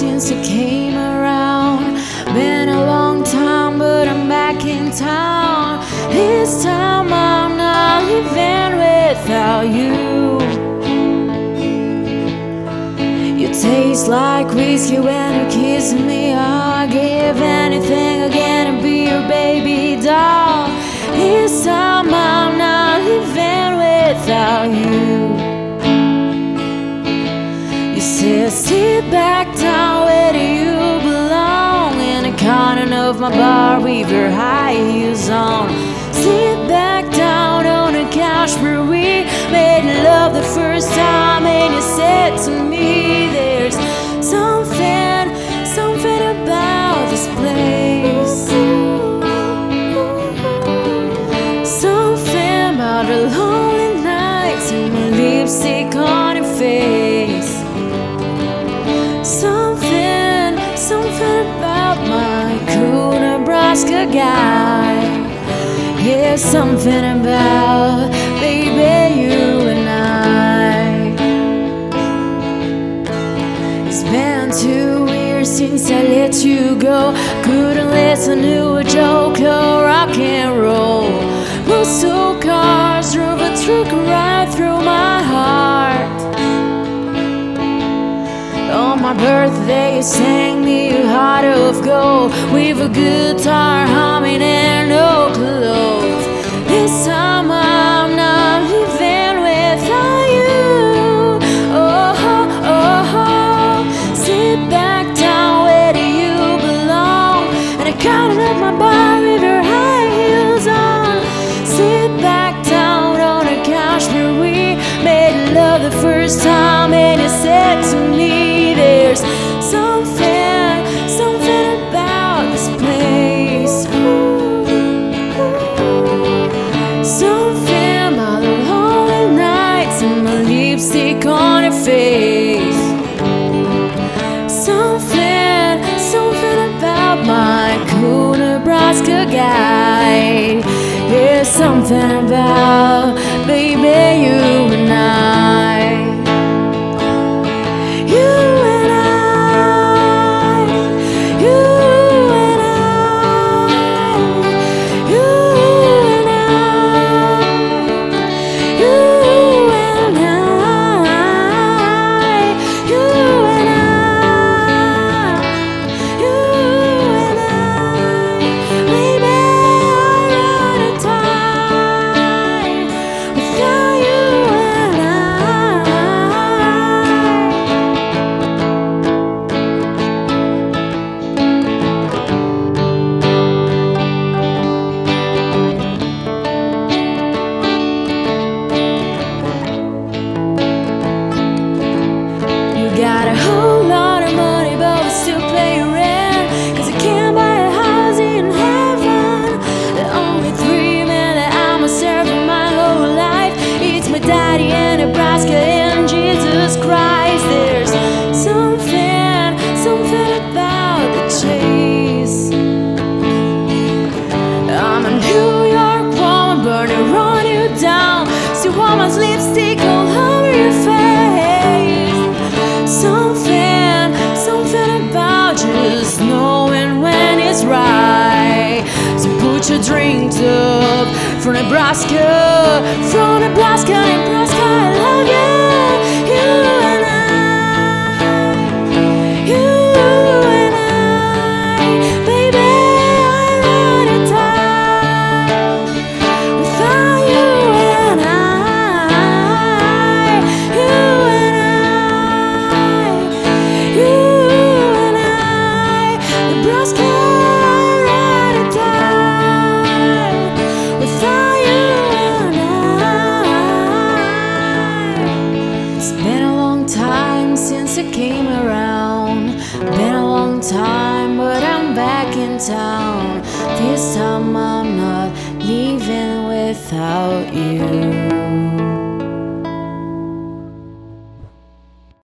since you came around. Been a long time, but I'm back in town. This time I'm not living without you. You taste like whiskey when you kiss me. I'll give anything again to be your baby doll. This time I'm not living without you. You said, sit back down where do you belong in the corner of my bar with your high heels on. Sit back down on the couch where we made love the first time, and you said to me, Yeah, something about baby you and I. It's been two years since I let you go. Couldn't listen to a joke or rock and roll. Muscle cars drove a truck right through my heart. On my birthday, you sang me a heart of gold with a guitar humming and no clothes. Love the first time, and you said to me, There's something, something about this place. Something about the lonely nights and my lipstick on your face. Something, something about my cool Nebraska guy. Yeah, something about Woman's lipstick all over your face. Something, something about just knowing when it's right. So put your up from Nebraska, from Nebraska, Nebraska. I love you, came around. Been a long time, but I'm back in town. This time I'm not leaving without you.